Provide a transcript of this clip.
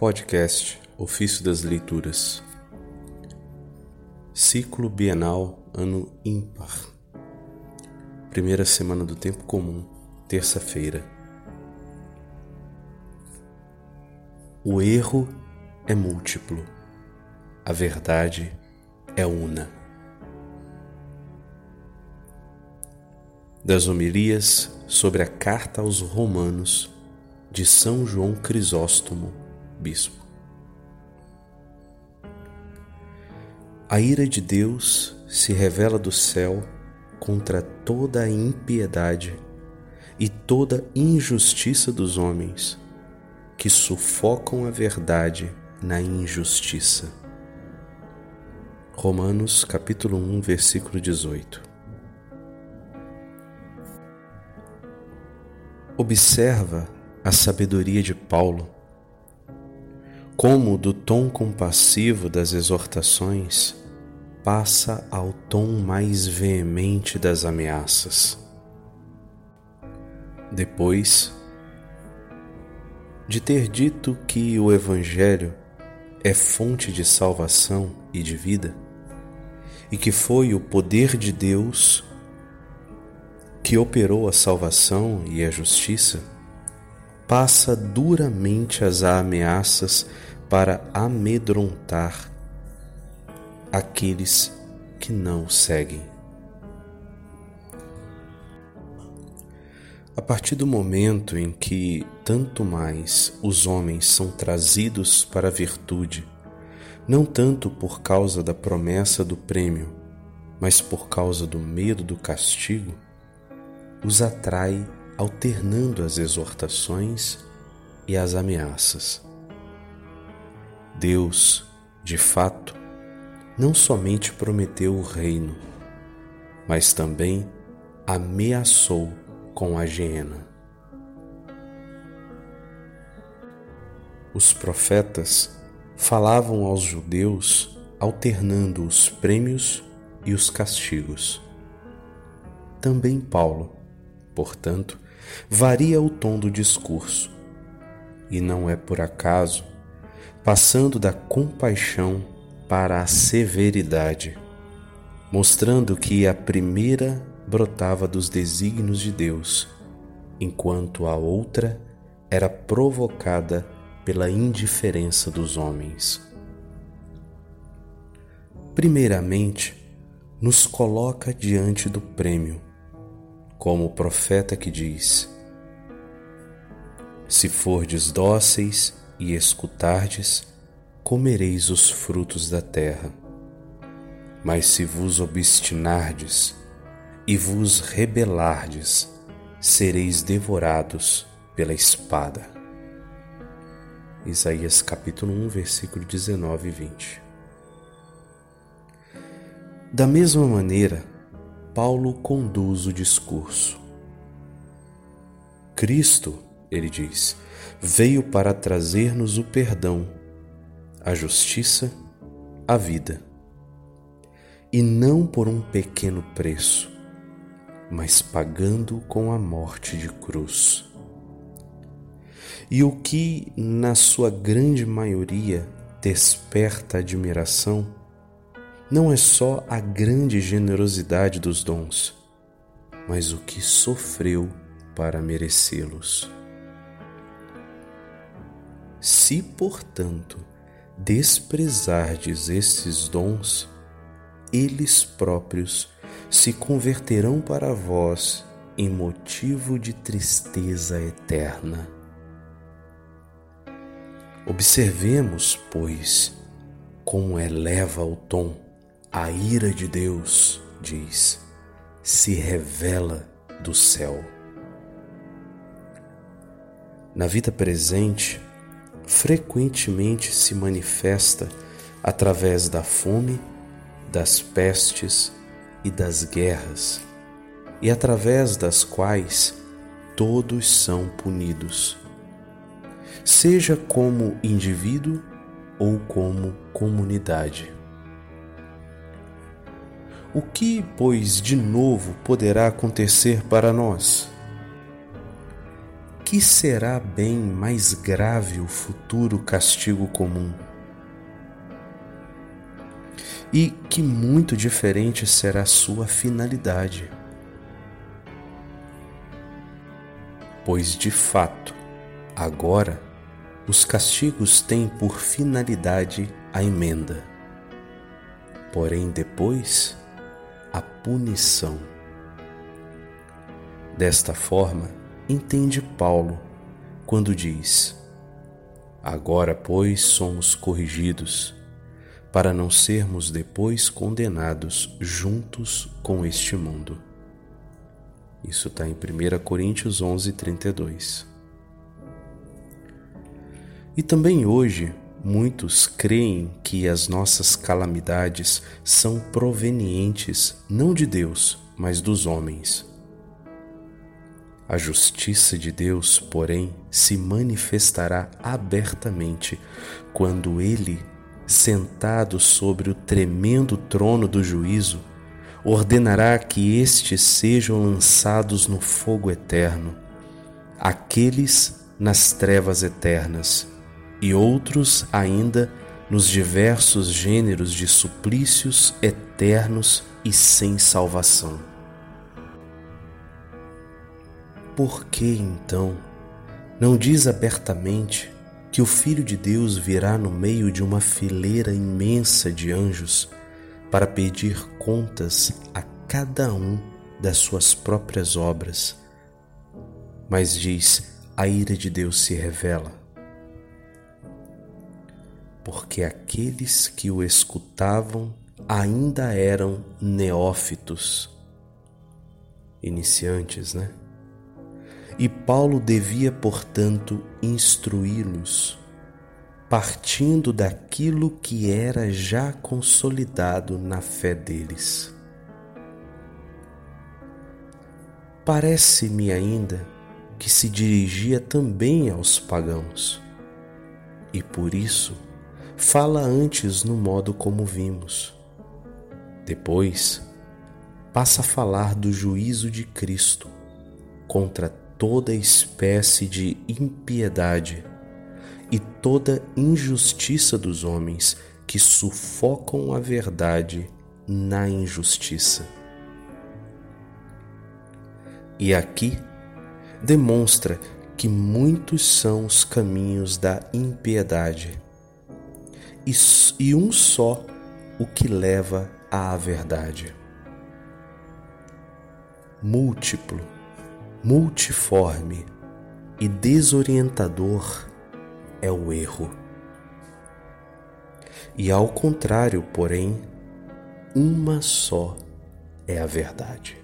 Podcast Ofício das Leituras Ciclo Bienal Ano Ímpar Primeira semana do Tempo Comum, terça-feira. O erro é múltiplo, a verdade é una. Das homilias sobre a Carta aos Romanos de São João Crisóstomo, Bispo. A ira de Deus se revela do céu contra toda a impiedade e toda injustiça dos homens, que sufocam a verdade na injustiça. Romanos capítulo 1, versículo 18. Observa a sabedoria de Paulo, como do tom compassivo das exortações passa ao tom mais veemente das ameaças. Depois de ter dito que o Evangelho é fonte de salvação e de vida, e que foi o poder de Deus que operou a salvação e a justiça, passa duramente as ameaças para amedrontar aqueles que não o seguem. A partir do momento em que tanto mais os homens são trazidos para a virtude, não tanto por causa da promessa do prêmio, mas por causa do medo do castigo, os atrai alternando as exortações e as ameaças. Deus, de fato, não somente prometeu o reino, mas também ameaçou com a hiena. Os profetas falavam aos judeus alternando os prêmios e os castigos. Também Paulo, portanto, varia o tom do discurso, e não é por acaso, passando da compaixão para a severidade, mostrando que a primeira brotava dos desígnios de Deus, enquanto a outra era provocada pela indiferença dos homens. Primeiramente, nos coloca diante do prêmio, como o profeta que diz: Se fordes dóceis e escutardes, comereis os frutos da terra. Mas se vos obstinardes e vos rebelardes, sereis devorados pela espada. Isaías capítulo 1, versículo 19 e 20. Da mesma maneira, Paulo conduz o discurso. Cristo, ele diz, veio para trazer-nos o perdão a justiça, a vida. E não por um pequeno preço, mas pagando com a morte de cruz. E o que, na sua grande maioria, desperta admiração, não é só a grande generosidade dos dons, mas o que sofreu para merecê-los. Se, portanto, desprezardes estes dons, eles próprios se converterão para vós em motivo de tristeza eterna. Observemos, pois, como eleva o tom a ira de Deus, diz, se revela do céu. Na vida presente, frequentemente se manifesta através da fome, das pestes e das guerras, e através das quais todos são punidos, seja como indivíduo ou como comunidade. O que, pois, de novo poderá acontecer para nós? Que será bem mais grave o futuro castigo comum? E que muito diferente será sua finalidade. Pois de fato, agora, os castigos têm por finalidade a emenda, porém depois, a punição. Desta forma, entende Paulo quando diz: Agora, pois, somos corrigidos, para não sermos depois condenados juntos com este mundo. Isso está em 1 Coríntios 11, 32. E também hoje, muitos creem que as nossas calamidades são provenientes não de Deus, mas dos homens. A justiça de Deus, porém, se manifestará abertamente quando Ele, sentado sobre o tremendo trono do juízo, ordenará que estes sejam lançados no fogo eterno, aqueles nas trevas eternas e outros ainda nos diversos gêneros de suplícios eternos e sem salvação. Por que então não diz abertamente que o Filho de Deus virá no meio de uma fileira imensa de anjos para pedir contas a cada um das suas próprias obras? Mas diz: a ira de Deus se revela. Porque aqueles que o escutavam ainda eram neófitos, iniciantes, né? E Paulo devia, portanto, instruí-los, partindo daquilo que era já consolidado na fé deles. Parece-me ainda que se dirigia também aos pagãos, e por isso fala antes no modo como vimos. Depois, passa a falar do juízo de Cristo contra toda espécie de impiedade e toda injustiça dos homens que sufocam a verdade na injustiça. E aqui demonstra que muitos são os caminhos da impiedade e, um só o que leva à verdade. Múltiplo multiforme e desorientador é o erro. E ao contrário, porém, uma só é a verdade.